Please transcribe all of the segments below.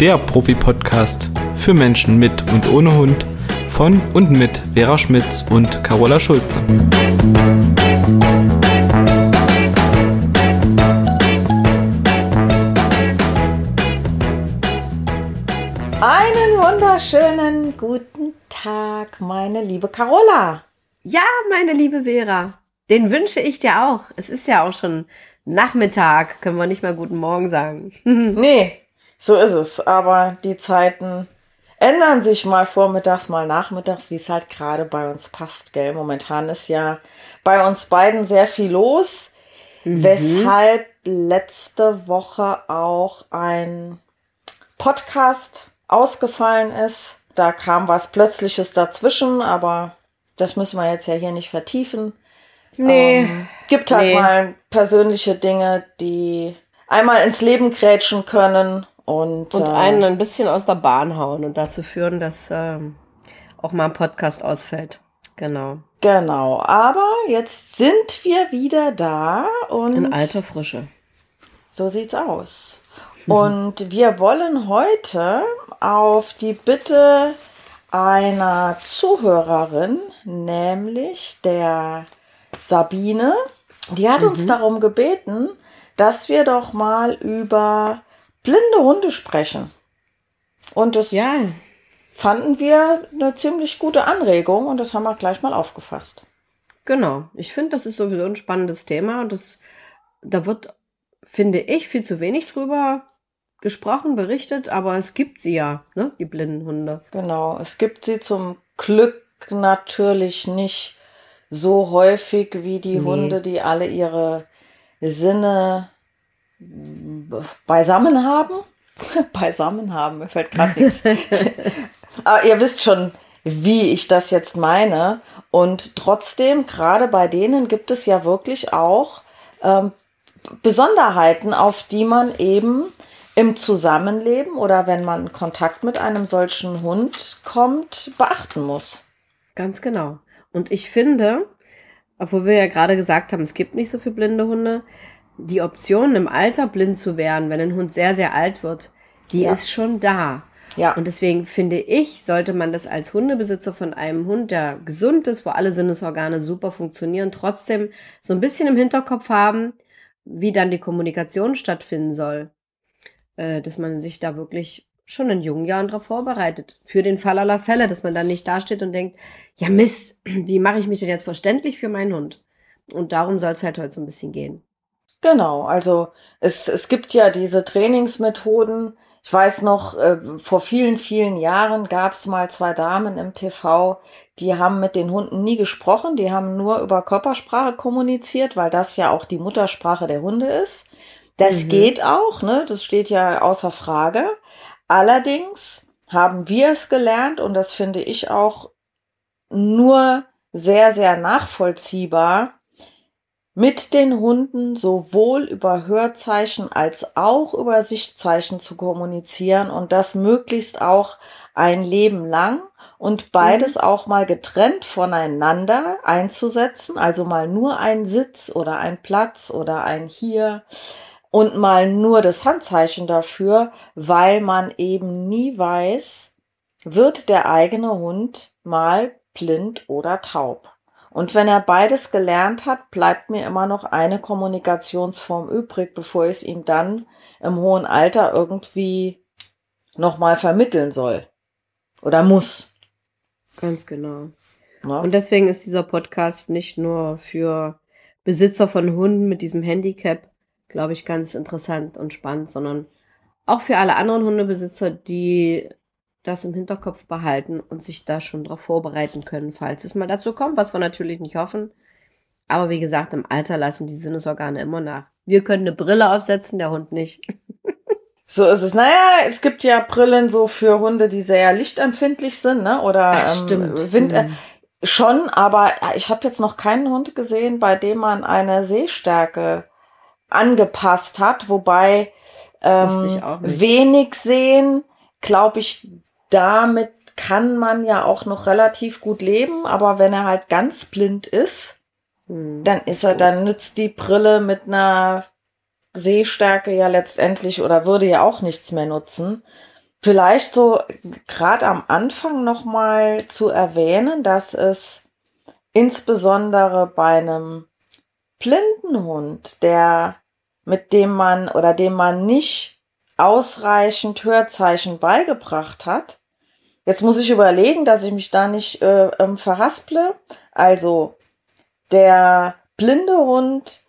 der Profi-Podcast für Menschen mit und ohne Hund von und mit Vera Schmitz und Carola Schulze. Einen wunderschönen guten Tag, meine liebe Carola. Ja, meine liebe Vera, den wünsche ich dir auch. Es ist ja auch schon Nachmittag, können wir nicht mal guten Morgen sagen. nee, so ist es. Aber die Zeiten ändern sich mal vormittags, mal nachmittags, wie es halt gerade bei uns passt, gell? Momentan ist ja bei uns beiden sehr viel los, mhm. weshalb letzte Woche auch ein Podcast ausgefallen ist. Da kam was Plötzliches dazwischen, aber das müssen wir jetzt ja hier nicht vertiefen. Nee. Ähm, gibt halt nee. mal persönliche Dinge, die einmal ins Leben grätschen können und, und äh, einen ein bisschen aus der Bahn hauen und dazu führen, dass äh, auch mal ein Podcast ausfällt. Genau. Genau, aber jetzt sind wir wieder da und. In alter Frische. So sieht's aus. Und wir wollen heute auf die Bitte einer Zuhörerin, nämlich der Sabine, die hat mhm. uns darum gebeten, dass wir doch mal über blinde Hunde sprechen. Und das ja. fanden wir eine ziemlich gute Anregung und das haben wir gleich mal aufgefasst. Genau. Ich finde, das ist sowieso ein spannendes Thema und das, da wird, finde ich, viel zu wenig drüber gesprochen, berichtet, aber es gibt sie ja, ne, die blinden Hunde. Genau, es gibt sie zum Glück natürlich nicht so häufig wie die nee. Hunde, die alle ihre Sinne beisammen haben. beisammen haben, mir fällt gerade nichts. Aber ihr wisst schon, wie ich das jetzt meine. Und trotzdem, gerade bei denen gibt es ja wirklich auch ähm, Besonderheiten, auf die man eben im Zusammenleben oder wenn man in Kontakt mit einem solchen Hund kommt, beachten muss. Ganz genau. Und ich finde, obwohl wir ja gerade gesagt haben, es gibt nicht so viele blinde Hunde, die Option im Alter blind zu werden, wenn ein Hund sehr, sehr alt wird, die ja. ist schon da. Ja. Und deswegen finde ich, sollte man das als Hundebesitzer von einem Hund, der gesund ist, wo alle Sinnesorgane super funktionieren, trotzdem so ein bisschen im Hinterkopf haben, wie dann die Kommunikation stattfinden soll äh, dass man sich da wirklich schon in jungen Jahren darauf vorbereitet. Für den Fall aller Fälle, dass man dann nicht dasteht und denkt, ja Mist, wie mache ich mich denn jetzt verständlich für meinen Hund? Und darum soll es halt heute so ein bisschen gehen. Genau, also es, es gibt ja diese Trainingsmethoden. Ich weiß noch, äh, vor vielen, vielen Jahren gab es mal zwei Damen im TV, die haben mit den Hunden nie gesprochen, die haben nur über Körpersprache kommuniziert, weil das ja auch die Muttersprache der Hunde ist. Das mhm. geht auch, ne? Das steht ja außer Frage. Allerdings haben wir es gelernt und das finde ich auch nur sehr, sehr nachvollziehbar, mit den Hunden sowohl über Hörzeichen als auch über Sichtzeichen zu kommunizieren und das möglichst auch ein Leben lang und beides mhm. auch mal getrennt voneinander einzusetzen, also mal nur ein Sitz oder ein Platz oder ein hier und mal nur das Handzeichen dafür, weil man eben nie weiß, wird der eigene Hund mal blind oder taub. Und wenn er beides gelernt hat, bleibt mir immer noch eine Kommunikationsform übrig, bevor ich es ihm dann im hohen Alter irgendwie nochmal vermitteln soll. Oder muss. Ganz genau. Ja. Und deswegen ist dieser Podcast nicht nur für Besitzer von Hunden mit diesem Handicap, glaube ich, ganz interessant und spannend, sondern auch für alle anderen Hundebesitzer, die das im Hinterkopf behalten und sich da schon darauf vorbereiten können, falls es mal dazu kommt, was wir natürlich nicht hoffen. Aber wie gesagt, im Alter lassen die Sinnesorgane immer nach. Wir können eine Brille aufsetzen, der Hund nicht. So ist es. Naja, es gibt ja Brillen so für Hunde, die sehr lichtempfindlich sind, ne? Oder Ach, ähm, Wind. Hm. Schon, aber ich habe jetzt noch keinen Hund gesehen, bei dem man eine Sehstärke angepasst hat, wobei ähm, wenig sehen, glaube ich, damit kann man ja auch noch relativ gut leben, aber wenn er halt ganz blind ist, hm. dann ist er, dann nützt die Brille mit einer Sehstärke ja letztendlich oder würde ja auch nichts mehr nutzen. Vielleicht so gerade am Anfang nochmal zu erwähnen, dass es insbesondere bei einem blinden Hund, der mit dem man oder dem man nicht ausreichend Hörzeichen beigebracht hat. Jetzt muss ich überlegen, dass ich mich da nicht äh, ähm, verhasple. Also der blinde Hund,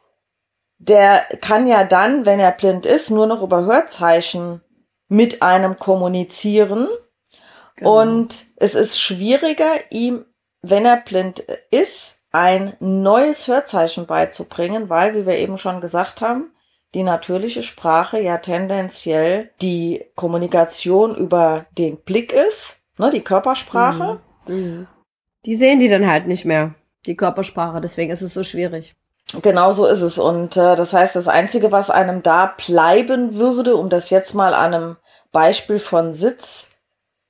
der kann ja dann, wenn er blind ist, nur noch über Hörzeichen mit einem kommunizieren. Genau. Und es ist schwieriger, ihm, wenn er blind ist, ein neues Hörzeichen beizubringen, weil, wie wir eben schon gesagt haben, die natürliche Sprache ja tendenziell die Kommunikation über den Blick ist, ne, die Körpersprache. Mhm. Mhm. Die sehen die dann halt nicht mehr, die Körpersprache, deswegen ist es so schwierig. Genau so ist es. Und äh, das heißt, das Einzige, was einem da bleiben würde, um das jetzt mal an einem Beispiel von Sitz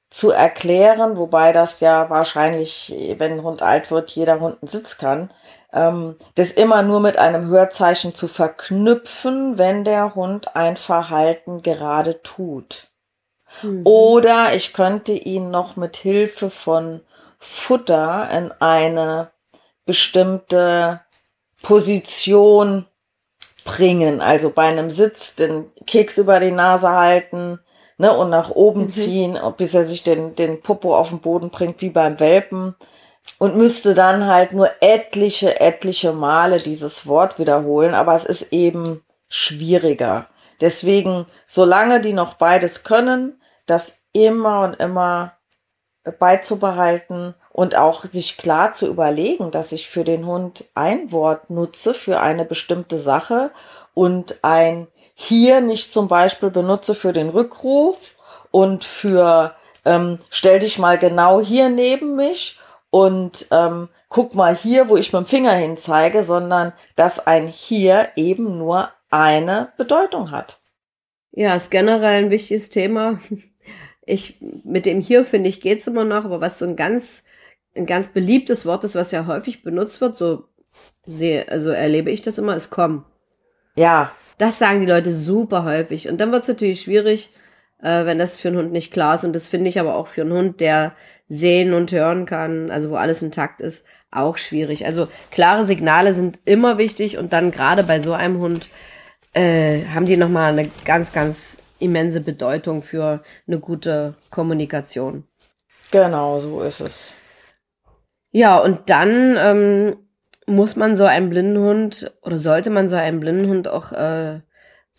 zu erklären, wobei das ja wahrscheinlich, wenn ein Hund alt wird, jeder Hund einen Sitz kann, ähm, das immer nur mit einem Hörzeichen zu verknüpfen, wenn der Hund ein Verhalten gerade tut. Mhm. Oder ich könnte ihn noch mit Hilfe von Futter in eine bestimmte Position bringen. Also bei einem Sitz den Keks über die Nase halten ne, und nach oben mhm. ziehen, bis er sich den, den Popo auf den Boden bringt, wie beim Welpen. Und müsste dann halt nur etliche, etliche Male dieses Wort wiederholen. Aber es ist eben schwieriger. Deswegen, solange die noch beides können, das immer und immer beizubehalten und auch sich klar zu überlegen, dass ich für den Hund ein Wort nutze für eine bestimmte Sache und ein hier nicht zum Beispiel benutze für den Rückruf und für ähm, stell dich mal genau hier neben mich und ähm, guck mal hier, wo ich mit dem Finger hin zeige, sondern dass ein hier eben nur eine Bedeutung hat. Ja, ist generell ein wichtiges Thema. Ich, mit dem hier finde ich geht's immer noch, aber was so ein ganz ein ganz beliebtes Wort ist, was ja häufig benutzt wird, so sehe, also erlebe ich das immer, ist komm. Ja. Das sagen die Leute super häufig. Und dann wird es natürlich schwierig, äh, wenn das für einen Hund nicht klar ist. Und das finde ich aber auch für einen Hund, der sehen und hören kann, also wo alles intakt ist, auch schwierig. Also klare Signale sind immer wichtig und dann gerade bei so einem Hund äh, haben die nochmal eine ganz, ganz immense Bedeutung für eine gute Kommunikation. Genau, so ist es. Ja, und dann ähm, muss man so einem Blindenhund oder sollte man so einem Blindenhund auch äh,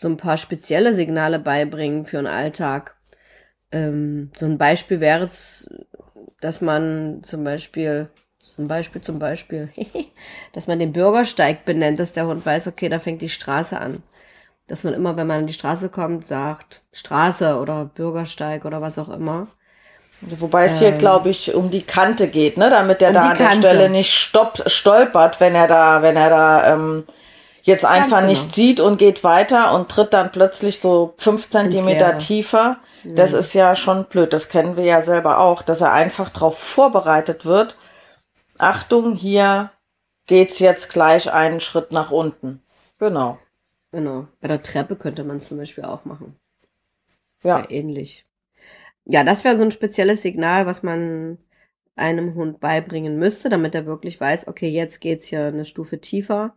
so ein paar spezielle Signale beibringen für den Alltag. Ähm, so ein Beispiel wäre es, dass man zum Beispiel, zum Beispiel, zum Beispiel, dass man den Bürgersteig benennt, dass der Hund weiß, okay, da fängt die Straße an. Dass man immer, wenn man an die Straße kommt, sagt Straße oder Bürgersteig oder was auch immer. Wobei es hier, ähm, glaube ich, um die Kante geht, ne? damit er um da an der Kante. Stelle nicht stopp, stolpert, wenn er da, wenn er da ähm, jetzt einfach genau. nicht sieht und geht weiter und tritt dann plötzlich so fünf Zentimeter tiefer. Ja. Das ist ja schon blöd. Das kennen wir ja selber auch, dass er einfach darauf vorbereitet wird. Achtung, hier geht's jetzt gleich einen Schritt nach unten. Genau. Genau. Bei der Treppe könnte man es zum Beispiel auch machen. Ist ja. ja ähnlich ja, das wäre so ein spezielles Signal, was man einem Hund beibringen müsste, damit er wirklich weiß, okay, jetzt geht's hier eine Stufe tiefer.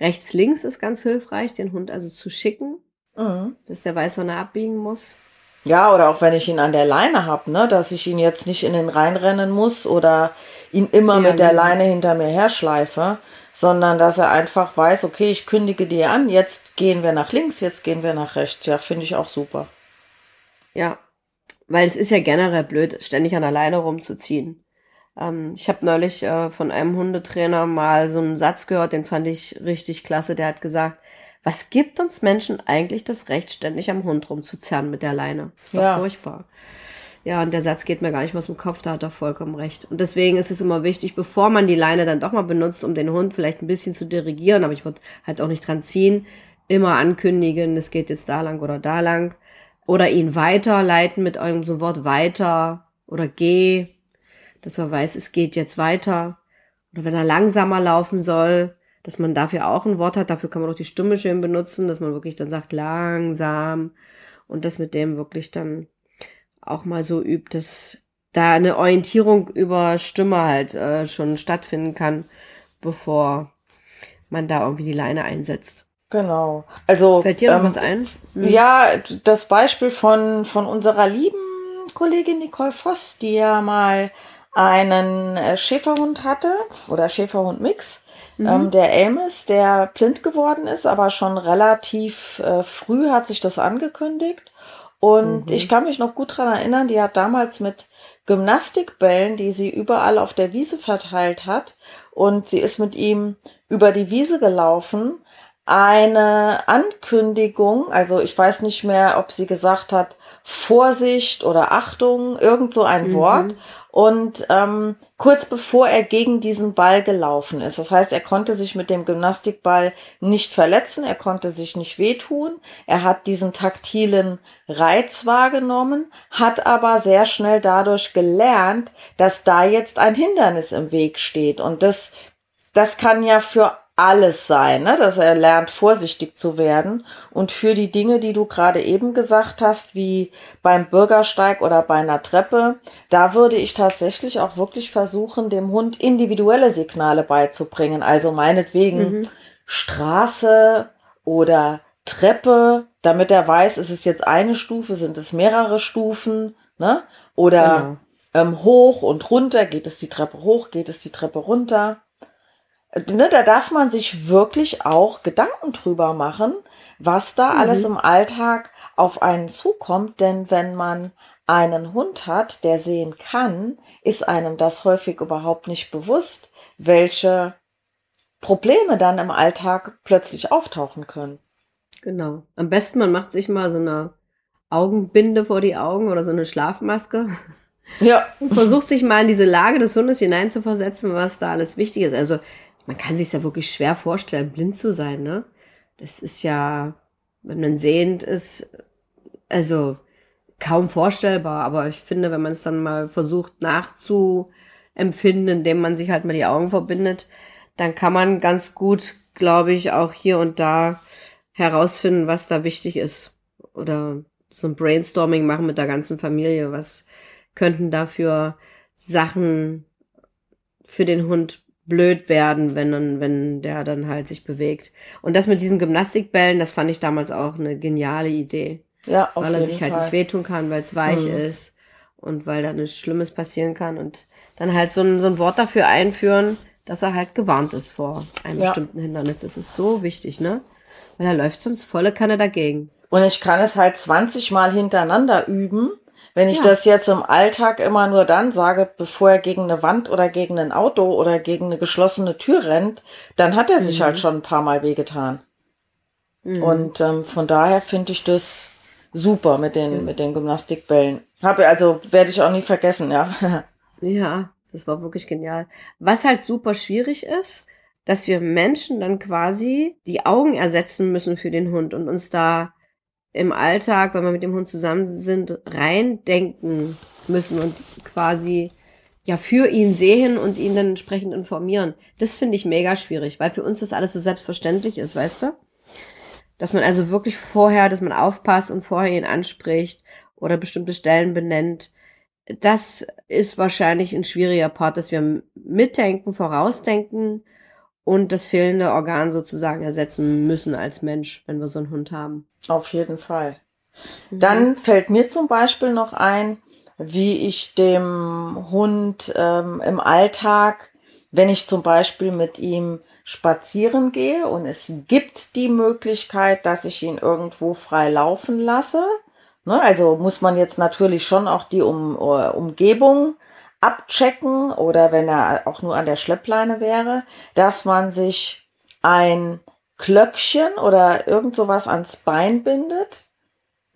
Rechts, links ist ganz hilfreich, den Hund also zu schicken, mhm. dass der weiß, wann er abbiegen muss. Ja, oder auch wenn ich ihn an der Leine hab, ne, dass ich ihn jetzt nicht in den reinrennen muss oder ihn immer ja, mit der Leine hinter mir herschleife, sondern dass er einfach weiß, okay, ich kündige dir an, jetzt gehen wir nach links, jetzt gehen wir nach rechts. Ja, finde ich auch super. Ja, weil es ist ja generell blöd, ständig an der Leine rumzuziehen. Ähm, ich habe neulich äh, von einem Hundetrainer mal so einen Satz gehört, den fand ich richtig klasse. Der hat gesagt, was gibt uns Menschen eigentlich das Recht, ständig am Hund rumzuzerren mit der Leine? Ist doch ja. furchtbar. Ja, und der Satz geht mir gar nicht mehr aus dem Kopf, da hat er vollkommen recht. Und deswegen ist es immer wichtig, bevor man die Leine dann doch mal benutzt, um den Hund vielleicht ein bisschen zu dirigieren, aber ich würde halt auch nicht dran ziehen, immer ankündigen, es geht jetzt da lang oder da lang oder ihn weiterleiten mit irgendeinem so Wort weiter oder geh, dass er weiß, es geht jetzt weiter. Oder wenn er langsamer laufen soll, dass man dafür auch ein Wort hat, dafür kann man auch die Stimme schön benutzen, dass man wirklich dann sagt langsam und das mit dem wirklich dann auch mal so übt, dass da eine Orientierung über Stimme halt äh, schon stattfinden kann, bevor man da irgendwie die Leine einsetzt. Genau. Also fällt dir noch ähm, was ein? Hm. Ja, das Beispiel von von unserer lieben Kollegin Nicole Voss, die ja mal einen äh, Schäferhund hatte oder Schäferhund-Mix, mhm. ähm, der Amos, der blind geworden ist, aber schon relativ äh, früh hat sich das angekündigt. Und mhm. ich kann mich noch gut dran erinnern, die hat damals mit Gymnastikbällen, die sie überall auf der Wiese verteilt hat, und sie ist mit ihm über die Wiese gelaufen, eine Ankündigung, also ich weiß nicht mehr, ob sie gesagt hat, Vorsicht oder Achtung, irgend so ein mhm. Wort und ähm, kurz bevor er gegen diesen Ball gelaufen ist. Das heißt, er konnte sich mit dem Gymnastikball nicht verletzen, er konnte sich nicht wehtun, er hat diesen taktilen Reiz wahrgenommen, hat aber sehr schnell dadurch gelernt, dass da jetzt ein Hindernis im Weg steht. Und das, das kann ja für alles sein, ne? dass er lernt, vorsichtig zu werden. Und für die Dinge, die du gerade eben gesagt hast, wie beim Bürgersteig oder bei einer Treppe, da würde ich tatsächlich auch wirklich versuchen, dem Hund individuelle Signale beizubringen. Also meinetwegen mhm. Straße oder Treppe, damit er weiß, ist es jetzt eine Stufe, sind es mehrere Stufen, ne? Oder genau. ähm, hoch und runter, geht es die Treppe hoch, geht es die Treppe runter ne, da darf man sich wirklich auch Gedanken drüber machen, was da mhm. alles im Alltag auf einen zukommt. Denn wenn man einen Hund hat, der sehen kann, ist einem das häufig überhaupt nicht bewusst, welche Probleme dann im Alltag plötzlich auftauchen können. Genau. Am besten, man macht sich mal so eine Augenbinde vor die Augen oder so eine Schlafmaske. Ja. Und versucht sich mal in diese Lage des Hundes hineinzuversetzen, was da alles wichtig ist. Also man kann sich ja wirklich schwer vorstellen, blind zu sein, ne? Das ist ja, wenn man sehend ist, also kaum vorstellbar. Aber ich finde, wenn man es dann mal versucht nachzuempfinden, indem man sich halt mal die Augen verbindet, dann kann man ganz gut, glaube ich, auch hier und da herausfinden, was da wichtig ist. Oder so ein Brainstorming machen mit der ganzen Familie. Was könnten dafür Sachen für den Hund blöd werden, wenn, wenn der dann halt sich bewegt. Und das mit diesen Gymnastikbällen, das fand ich damals auch eine geniale Idee. Ja, auf Weil er sich halt Fall. nicht wehtun kann, weil es weich mhm. ist und weil da nichts Schlimmes passieren kann. Und dann halt so ein, so ein Wort dafür einführen, dass er halt gewarnt ist vor einem ja. bestimmten Hindernis. Das ist so wichtig, ne? Weil er läuft sonst volle Kanne dagegen. Und ich kann es halt 20 Mal hintereinander üben wenn ich ja. das jetzt im Alltag immer nur dann sage, bevor er gegen eine Wand oder gegen ein Auto oder gegen eine geschlossene Tür rennt, dann hat er sich mhm. halt schon ein paar Mal wehgetan. Mhm. Und ähm, von daher finde ich das super mit den, mhm. mit den Gymnastikbällen. Habe also, werde ich auch nie vergessen, ja. ja, das war wirklich genial. Was halt super schwierig ist, dass wir Menschen dann quasi die Augen ersetzen müssen für den Hund und uns da im Alltag, wenn wir mit dem Hund zusammen sind, reindenken müssen und quasi ja für ihn sehen und ihn dann entsprechend informieren. Das finde ich mega schwierig, weil für uns das alles so selbstverständlich ist, weißt du? Dass man also wirklich vorher, dass man aufpasst und vorher ihn anspricht oder bestimmte Stellen benennt. Das ist wahrscheinlich ein schwieriger Part, dass wir mitdenken, vorausdenken und das fehlende Organ sozusagen ersetzen müssen als Mensch, wenn wir so einen Hund haben. Auf jeden Fall. Mhm. Dann fällt mir zum Beispiel noch ein, wie ich dem Hund ähm, im Alltag, wenn ich zum Beispiel mit ihm spazieren gehe und es gibt die Möglichkeit, dass ich ihn irgendwo frei laufen lasse. Ne, also muss man jetzt natürlich schon auch die um, uh, Umgebung abchecken oder wenn er auch nur an der Schleppleine wäre, dass man sich ein Klöckchen oder irgend sowas ans Bein bindet.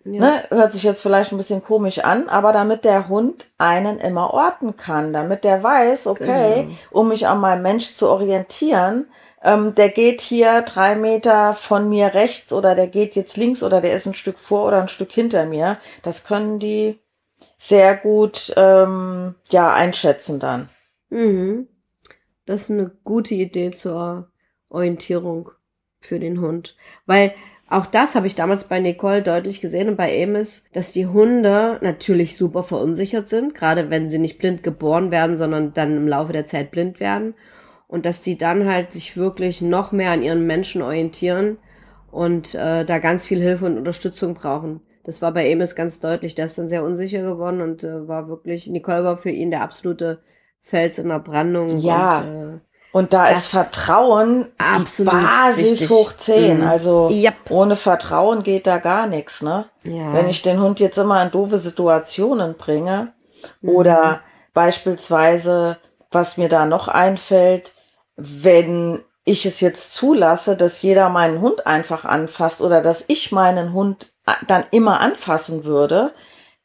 Ja. Ne, hört sich jetzt vielleicht ein bisschen komisch an, aber damit der Hund einen immer orten kann, damit der weiß, okay, genau. um mich an meinem Mensch zu orientieren, ähm, der geht hier drei Meter von mir rechts oder der geht jetzt links oder der ist ein Stück vor oder ein Stück hinter mir. Das können die sehr gut ähm, ja einschätzen dann. Mhm. Das ist eine gute Idee zur Orientierung für den Hund. Weil Auch das habe ich damals bei Nicole deutlich gesehen und bei Amos, dass die Hunde natürlich super verunsichert sind, gerade wenn sie nicht blind geboren werden, sondern dann im Laufe der Zeit blind werden. Und dass die dann halt sich wirklich noch mehr an ihren Menschen orientieren und äh, da ganz viel Hilfe und Unterstützung brauchen. Das war bei Amos ganz deutlich. Der ist dann sehr unsicher geworden und äh, war wirklich, Nicole war für ihn der absolute Fels in der Brandung. Ja. Und, äh, und da ist Vertrauen absolut die Basis wichtig. hoch 10. Mhm. Also Yep. ohne Vertrauen geht da gar nichts, ne? Ja. Wenn ich den Hund jetzt immer in doofe Situationen bringe Mhm. oder beispielsweise, was mir da noch einfällt, wenn ich es jetzt zulasse, dass jeder meinen Hund einfach anfasst oder dass ich meinen Hund dann immer anfassen würde,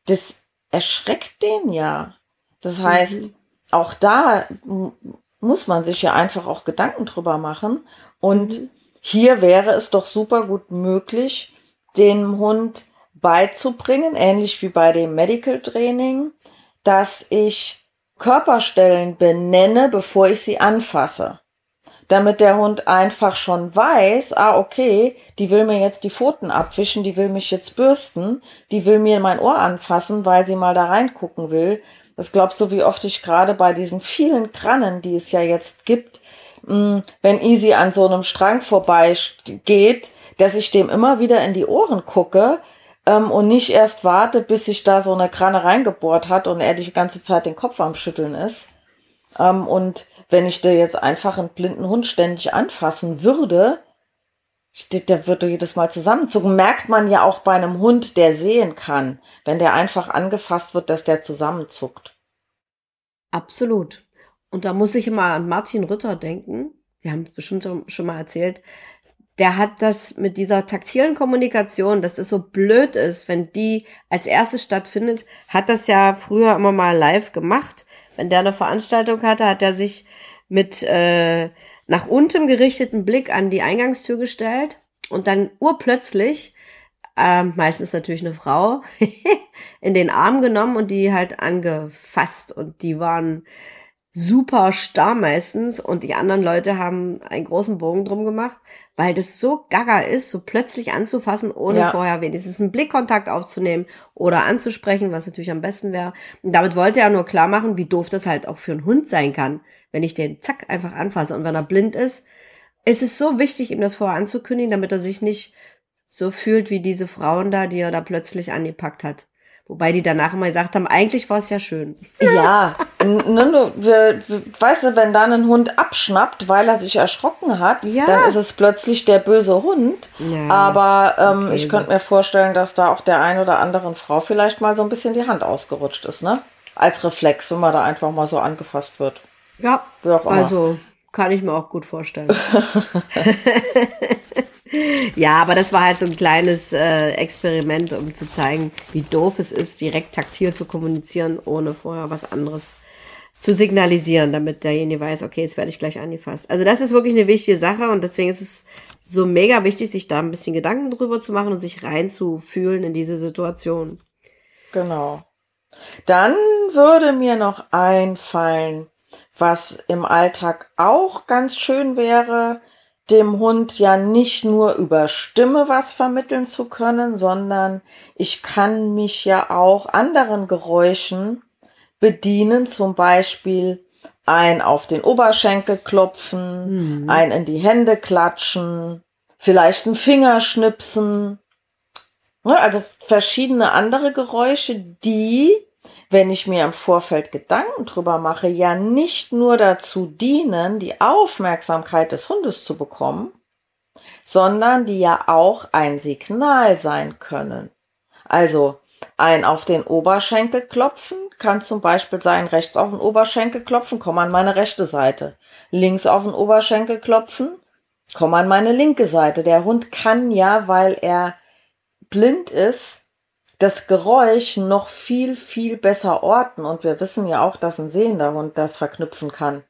das erschreckt den ja. Das heißt, auch da muss man sich ja einfach auch Gedanken drüber machen. Und hier wäre es doch super gut möglich, dem Hund beizubringen, ähnlich wie bei dem Medical Training, dass ich Körperstellen benenne, bevor ich sie anfasse. Damit der Hund einfach schon weiß, ah, okay, die will mir jetzt die Pfoten abwischen, die will mich jetzt bürsten, die will mir mein Ohr anfassen, weil sie mal da reingucken will. Was glaubst du, wie oft ich gerade bei diesen vielen Krannen, die es ja jetzt gibt, mh, wenn Easy an so einem Strang vorbei geht, dass ich dem immer wieder in die Ohren gucke ähm, und nicht erst warte, bis sich da so eine Kranne reingebohrt hat und er die ganze Zeit den Kopf am Schütteln ist. Ähm, und wenn ich dir jetzt einfach einen blinden Hund ständig anfassen würde, der- würde jedes Mal zusammenzucken. Merkt man ja auch bei einem Hund, der sehen kann, wenn der einfach angefasst wird, dass der zusammenzuckt. Absolut. Und da muss ich immer an Martin Rütter denken. Wir haben es bestimmt schon mal erzählt. Der hat das mit dieser taktilen Kommunikation, dass das so blöd ist, wenn die als erstes stattfindet, hat das ja früher immer mal live gemacht. Wenn der eine Veranstaltung hatte, hat er sich mit äh, nach unten gerichteten Blick an die Eingangstür gestellt und dann urplötzlich, ähm, meistens natürlich eine Frau, in den Arm genommen und die halt angefasst. Und die waren super starr meistens und die anderen Leute haben einen großen Bogen drum gemacht, weil das so gaga ist, so plötzlich anzufassen, ohne Ja. vorher wenigstens einen Blickkontakt aufzunehmen oder anzusprechen, was natürlich am besten wäre. Und damit wollte er nur klar machen, wie doof das halt auch für einen Hund sein kann, wenn ich den zack einfach anfasse. Und wenn er blind ist, ist es so wichtig, ihm das vorher anzukündigen, damit er sich nicht so fühlt wie diese Frauen da, die er da plötzlich angepackt hat. Wobei die danach immer gesagt haben, eigentlich war es ja schön. Ja, ne, du, wir, wir- weißt du, wenn dann ein Hund abschnappt, weil er sich erschrocken hat, Ja. dann ist es plötzlich der böse Hund. Ja, Aber ähm, okay, ich könnte mir vorstellen, dass da auch der ein oder anderen Frau vielleicht mal so ein bisschen die Hand ausgerutscht ist, ne? Als Reflex, wenn man da einfach mal so angefasst wird. Ja, also kann ich mir auch gut vorstellen. ja, aber das war halt so ein kleines äh, Experiment, um zu zeigen, wie doof es ist, direkt taktil zu kommunizieren, ohne vorher was anderes zu signalisieren, damit derjenige weiß, okay, jetzt werde ich gleich angefasst. Also das ist wirklich eine wichtige Sache und deswegen ist es so mega wichtig, sich da ein bisschen Gedanken drüber zu machen und sich reinzufühlen in diese Situation. Genau. Dann würde mir noch einfallen, was im Alltag auch ganz schön wäre, dem Hund ja nicht nur über Stimme was vermitteln zu können, sondern ich kann mich ja auch anderen Geräuschen bedienen, zum Beispiel ein auf den Oberschenkel klopfen, ein in die Hände klatschen, vielleicht ein Fingerschnipsen, Ne, Also verschiedene andere Geräusche, die, wenn ich mir im Vorfeld Gedanken drüber mache, ja nicht nur dazu dienen, die Aufmerksamkeit des Hundes zu bekommen, sondern die ja auch ein Signal sein können. Also ein auf den Oberschenkel klopfen kann zum Beispiel sein, rechts auf den Oberschenkel klopfen, komm an meine rechte Seite. Links auf den Oberschenkel klopfen, komm an meine linke Seite. Der Hund kann ja, weil er blind ist, das Geräusch noch viel, viel besser orten. Und wir wissen ja auch, dass ein sehender Hund das verknüpfen kann.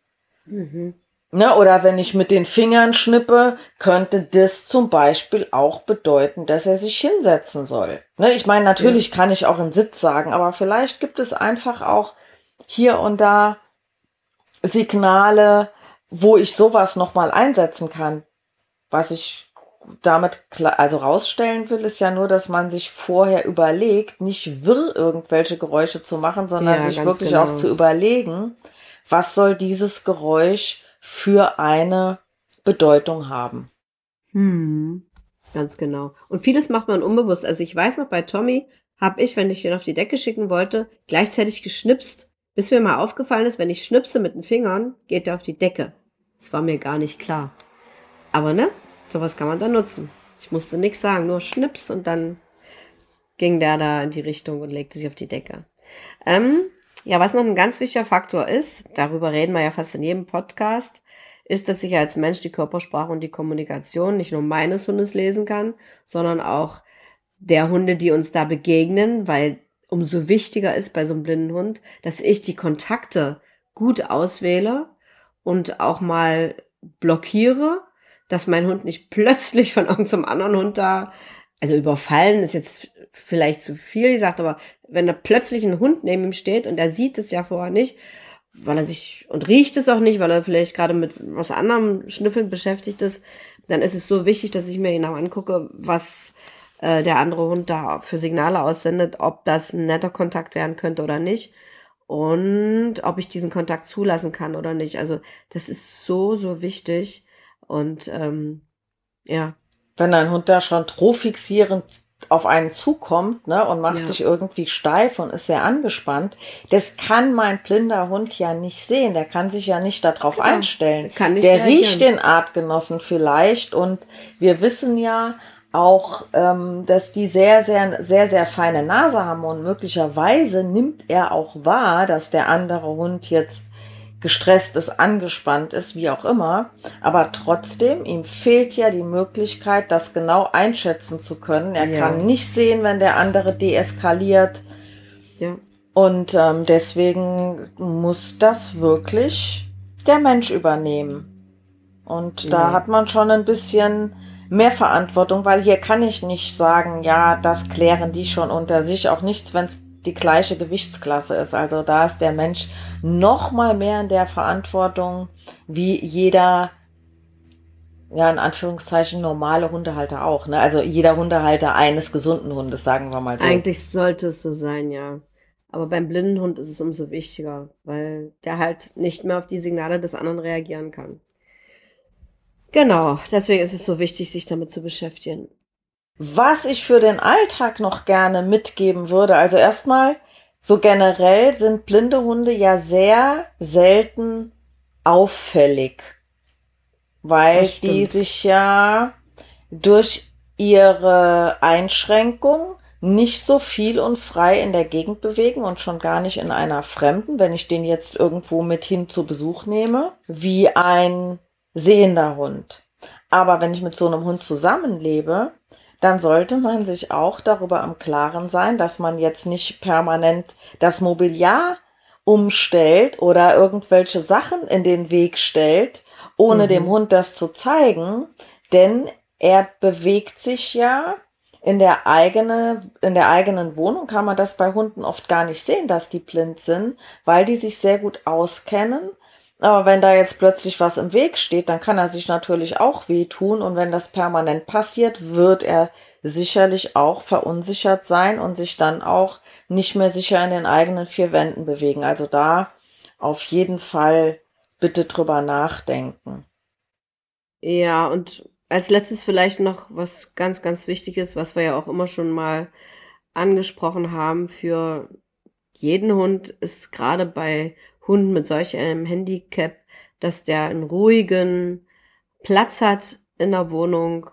Ne, oder wenn ich mit den Fingern schnippe, könnte das zum Beispiel auch bedeuten, dass er sich hinsetzen soll. Ne, ich meine, natürlich kann ich auch einen Sitz sagen, aber vielleicht gibt es einfach auch hier und da Signale, wo ich sowas nochmal einsetzen kann, was ich damit also rausstellen will, ist ja nur, dass man sich vorher überlegt, nicht wirr irgendwelche Geräusche zu machen, sondern ja, sich wirklich genau. auch zu überlegen, was soll dieses Geräusch für eine Bedeutung haben. Hm, ganz genau. Und vieles macht man unbewusst. Also ich weiß noch, bei Tommy habe ich, wenn ich den auf die Decke schicken wollte, gleichzeitig geschnipst, bis mir mal aufgefallen ist, wenn ich schnipse mit den Fingern, geht er auf die Decke. Das war mir gar nicht klar. Aber ne, sowas kann man dann nutzen. Ich musste nichts sagen, nur Schnips und dann ging der da in die Richtung und legte sich auf die Decke. Ähm, ja, was noch ein ganz wichtiger Faktor ist, darüber reden wir ja fast in jedem Podcast, ist, dass ich als Mensch die Körpersprache und die Kommunikation nicht nur meines Hundes lesen kann, sondern auch der Hunde, die uns da begegnen, weil umso wichtiger ist bei so einem blinden Hund, dass ich die Kontakte gut auswähle und auch mal blockiere, dass mein Hund nicht plötzlich von irgendeinem anderen Hund da, also überfallen ist jetzt vielleicht zu viel gesagt, aber wenn da plötzlich ein Hund neben ihm steht und er sieht es ja vorher nicht, weil er sich und riecht es auch nicht, weil er vielleicht gerade mit was anderem Schnüffeln beschäftigt ist, dann ist es so wichtig, dass ich mir genau angucke, was äh, der andere Hund da für Signale aussendet, ob das ein netter Kontakt werden könnte oder nicht und ob ich diesen Kontakt zulassen kann oder nicht. Also das ist so, so wichtig und ähm, ja. Wenn ein Hund da schon trofixierend auf einen zukommt ne, und macht ja. sich irgendwie steif und ist sehr angespannt, das kann mein blinder Hund ja nicht sehen. Der kann sich ja nicht darauf genau. einstellen. Kann nicht der riecht den Artgenossen vielleicht und wir wissen ja auch, ähm, dass die sehr, sehr, sehr, sehr feine Nase haben und möglicherweise nimmt er auch wahr, dass der andere Hund jetzt gestresst ist, angespannt ist, wie auch immer. Aber trotzdem, ihm fehlt ja die Möglichkeit, das genau einschätzen zu können. Er ja. kann nicht sehen, wenn der andere deeskaliert. Ja. Und ähm, deswegen muss das wirklich der Mensch übernehmen. Und ja. da hat man schon ein bisschen mehr Verantwortung, weil hier kann ich nicht sagen, ja, das klären die schon unter sich. Auch nichts, wenn es die gleiche Gewichtsklasse ist. Also da ist der Mensch noch mal mehr in der Verantwortung wie jeder ja, in Anführungszeichen normale Hundehalter auch, ne? Also jeder Hundehalter eines gesunden Hundes, sagen wir mal so. Eigentlich sollte es so sein, ja. Aber beim blinden Hund ist es umso wichtiger, weil der halt nicht mehr auf die Signale des anderen reagieren kann. Genau, deswegen ist es so wichtig, sich damit zu beschäftigen. Was ich für den Alltag noch gerne mitgeben würde, also erstmal, so generell sind blinde Hunde ja sehr selten auffällig, weil die sich ja durch ihre Einschränkung nicht so viel und frei in der Gegend bewegen und schon gar nicht in einer fremden, wenn ich den jetzt irgendwo mit hin zu Besuch nehme, wie ein sehender Hund. Aber wenn ich mit so einem Hund zusammenlebe, dann sollte man sich auch darüber am Klaren sein, dass man jetzt nicht permanent das Mobiliar umstellt oder irgendwelche Sachen in den Weg stellt, ohne mhm. dem Hund das zu zeigen, denn er bewegt sich ja in der eigene, in der eigenen Wohnung kann man das bei Hunden oft gar nicht sehen, dass die blind sind, weil die sich sehr gut auskennen aber wenn da jetzt plötzlich was im Weg steht, dann kann er sich natürlich auch wehtun. Und wenn das permanent passiert, wird er sicherlich auch verunsichert sein und sich dann auch nicht mehr sicher in den eigenen vier Wänden bewegen. Also da auf jeden Fall bitte drüber nachdenken. Ja, und als letztes vielleicht noch was ganz, ganz Wichtiges, was wir ja auch immer schon mal angesprochen haben für jeden Hund, ist gerade bei Hund mit solch einem Handicap, dass der einen ruhigen Platz hat in der Wohnung,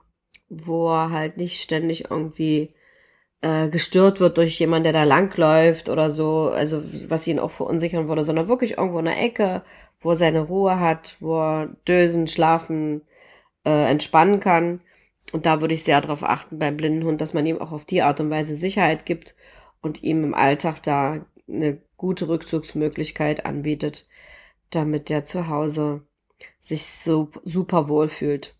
wo er halt nicht ständig irgendwie äh, gestört wird durch jemanden, der da langläuft oder so, also was ihn auch verunsichern würde, sondern wirklich irgendwo in der Ecke, wo er seine Ruhe hat, wo er dösen, schlafen, äh, entspannen kann. Und da würde ich sehr darauf achten beim blinden Hund, dass man ihm auch auf die Art und Weise Sicherheit gibt und ihm im Alltag da eine gute Rückzugsmöglichkeit anbietet, damit der zu Hause sich so super wohl fühlt.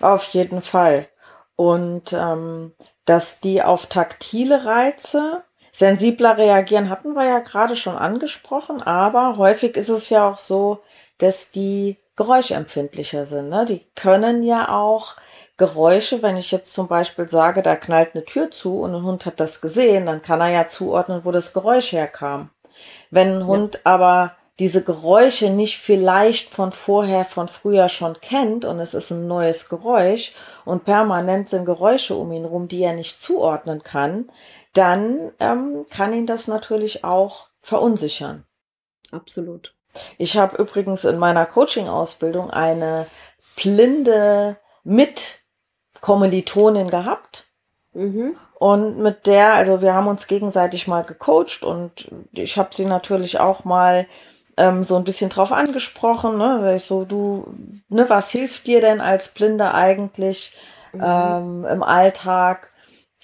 Auf jeden Fall. Und ähm, dass die auf taktile Reize sensibler reagieren, hatten wir ja gerade schon angesprochen, aber häufig ist es ja auch so, dass die geräuschempfindlicher sind. Ne? Die können ja auch Geräusche, wenn ich jetzt zum Beispiel sage, da knallt eine Tür zu und ein Hund hat das gesehen, dann kann er ja zuordnen, wo das Geräusch herkam. Wenn ein Hund ja. aber diese Geräusche nicht vielleicht von vorher, von früher schon kennt und es ist ein neues Geräusch und permanent sind Geräusche um ihn rum, die er nicht zuordnen kann, dann ähm, kann ihn das natürlich auch verunsichern. Absolut. Ich habe übrigens in meiner Coaching-Ausbildung eine blinde Mitkommilitonin gehabt. Mhm. Und mit der, also wir haben uns gegenseitig mal gecoacht und ich habe sie natürlich auch mal ähm, so ein bisschen drauf angesprochen. Ne? Sag ich so, du, ne, was hilft dir denn als Blinde eigentlich mhm. ähm, im Alltag?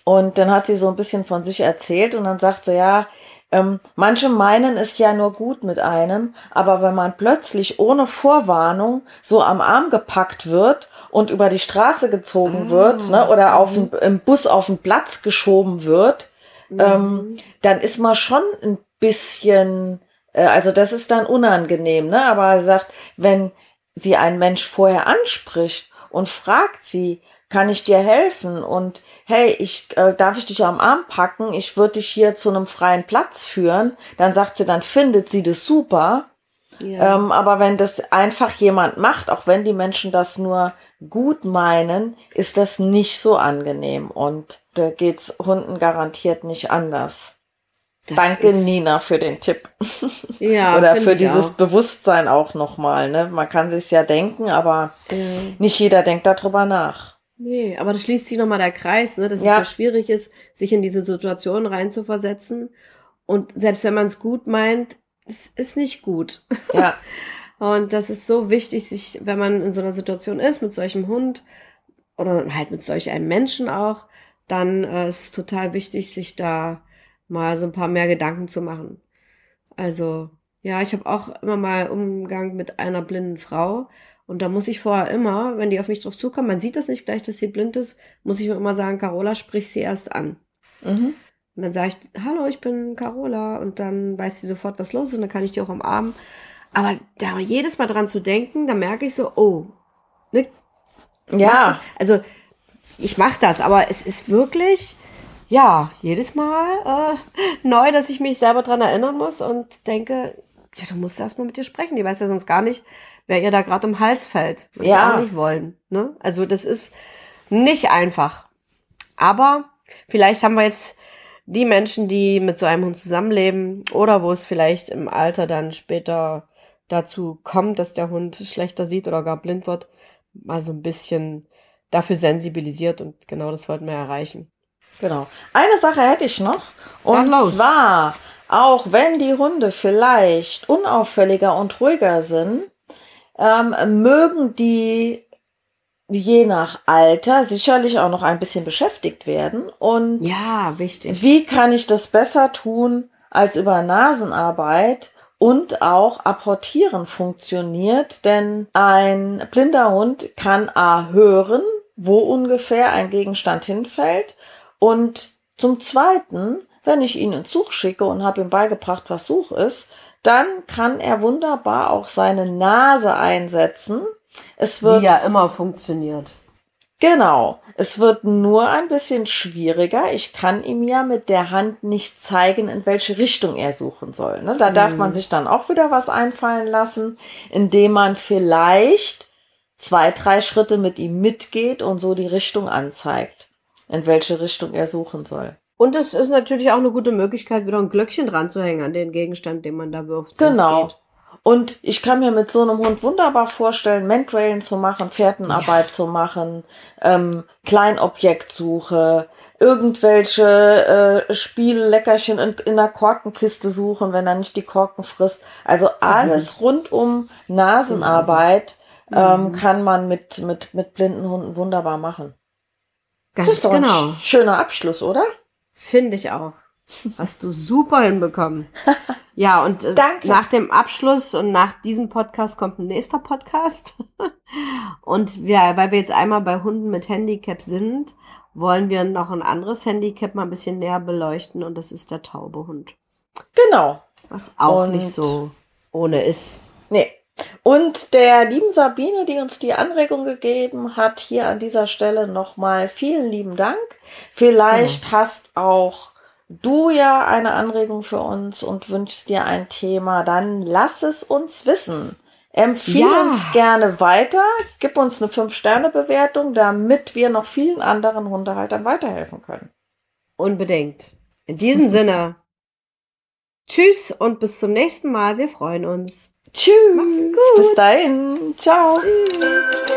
Und dann hat sie so ein bisschen von sich erzählt und dann sagt sie, ja, ähm, manche meinen es ja nur gut mit einem, aber wenn man plötzlich ohne Vorwarnung so am Arm gepackt wird und über die Straße gezogen ah, wird ne, oder auf den, im Bus auf den Platz geschoben wird, mhm. ähm, dann ist man schon ein bisschen, äh, also das ist dann unangenehm, ne? Aber er sagt, wenn sie einen Mensch vorher anspricht und fragt sie, kann ich dir helfen? Und hey, ich äh, darf ich dich am Arm packen? Ich würde dich hier zu einem freien Platz führen. Dann sagt sie, dann findet sie das super. Ja. Ähm, aber wenn das einfach jemand macht, auch wenn die Menschen das nur gut meinen, ist das nicht so angenehm. Und da geht's Hunden garantiert nicht anders. Das Danke, Nina, für den Tipp. Ja, Oder für dieses auch. Bewusstsein auch nochmal. Ne? Man kann sich's ja denken, aber mhm. nicht jeder denkt darüber nach. Nee, aber da schließt sich nochmal der Kreis, ne? dass ja. es so schwierig ist, sich in diese Situation reinzuversetzen. Und selbst wenn man es gut meint, es ist nicht gut. Ja. Und das ist so wichtig, sich, wenn man in so einer Situation ist, mit solchem Hund oder halt mit solch einem Menschen auch, dann äh, ist es total wichtig, sich da mal so ein paar mehr Gedanken zu machen. Also, ja, ich habe auch immer mal Umgang mit einer blinden Frau und da muss ich vorher immer, wenn die auf mich drauf zukommen, man sieht das nicht gleich, dass sie blind ist, muss ich mir immer sagen, Carola, sprich sie erst an. Mhm. Und dann sage ich, hallo, ich bin Carola. Und dann weiß sie sofort, was los ist. Und dann kann ich die auch umarmen. Aber da jedes Mal dran zu denken, da merke ich so, oh, ne? Ja. Also, ich mache das, aber es ist wirklich, ja, jedes Mal äh, neu, dass ich mich selber dran erinnern muss und denke, ja, du musst erst mal mit dir sprechen. Die weiß ja sonst gar nicht, wer ihr da gerade um Hals fällt. Würde ja. ich auch nicht wollen. Ne? Also das ist nicht einfach. Aber vielleicht haben wir jetzt die Menschen, die mit so einem Hund zusammenleben oder wo es vielleicht im Alter dann später dazu kommt, dass der Hund schlechter sieht oder gar blind wird, mal so ein bisschen dafür sensibilisiert und genau das wollten wir erreichen. Genau. Eine Sache hätte ich noch und zwar, auch wenn die Hunde vielleicht unauffälliger und ruhiger sind, ähm, mögen die je nach Alter sicherlich auch noch ein bisschen beschäftigt werden. Und ja, wichtig. Wie kann ich das besser tun als über Nasenarbeit? Und auch apportieren funktioniert, denn ein blinder Hund kann A hören, wo ungefähr ein Gegenstand hinfällt. Und zum Zweiten, wenn ich ihn ins Such schicke und habe ihm beigebracht, was Such ist, dann kann er wunderbar auch seine Nase einsetzen. Es wird. Die ja immer funktioniert. Genau. Es wird nur ein bisschen schwieriger. Ich kann ihm ja mit der Hand nicht zeigen, in welche Richtung er suchen soll. Ne? Da mhm. darf man sich dann auch wieder was einfallen lassen, indem man vielleicht zwei, drei Schritte mit ihm mitgeht und so die Richtung anzeigt, in welche Richtung er suchen soll. Und es ist natürlich auch eine gute Möglichkeit, wieder ein Glöckchen dran zu hängen an den Gegenstand, den man da wirft. Genau. Und ich kann mir mit so einem Hund wunderbar vorstellen, Mentrailen zu machen, Fährtenarbeit ja. zu machen, ähm, Kleinobjektsuche, irgendwelche äh, Spielleckerchen in, in der Korkenkiste suchen, wenn er nicht die Korken frisst. Also alles mhm. rund um Nasenarbeit ähm, mhm. kann man mit, mit, mit blinden Hunden wunderbar machen. Ganz das ist doch genau. ein schöner Abschluss, oder? Finde ich auch. Hast du super hinbekommen. Ja, und äh, nach dem Abschluss und nach diesem Podcast kommt ein nächster Podcast. und wir, weil wir jetzt einmal bei Hunden mit Handicap sind, wollen wir noch ein anderes Handicap mal ein bisschen näher beleuchten und das ist der taube Hund. Genau. Was auch und nicht so ohne ist. Nee, Und der lieben Sabine, die uns die Anregung gegeben hat, hier an dieser Stelle nochmal vielen lieben Dank. Vielleicht ja. hast auch du ja eine Anregung für uns und wünschst dir ein Thema, dann lass es uns wissen. Empfehle ja. uns gerne weiter, gib uns eine 5-Sterne-Bewertung, damit wir noch vielen anderen Hundehaltern weiterhelfen können. Unbedingt. In diesem Sinne, tschüss und bis zum nächsten Mal. Wir freuen uns. Tschüss. Bis dahin. Ciao. Tschüss.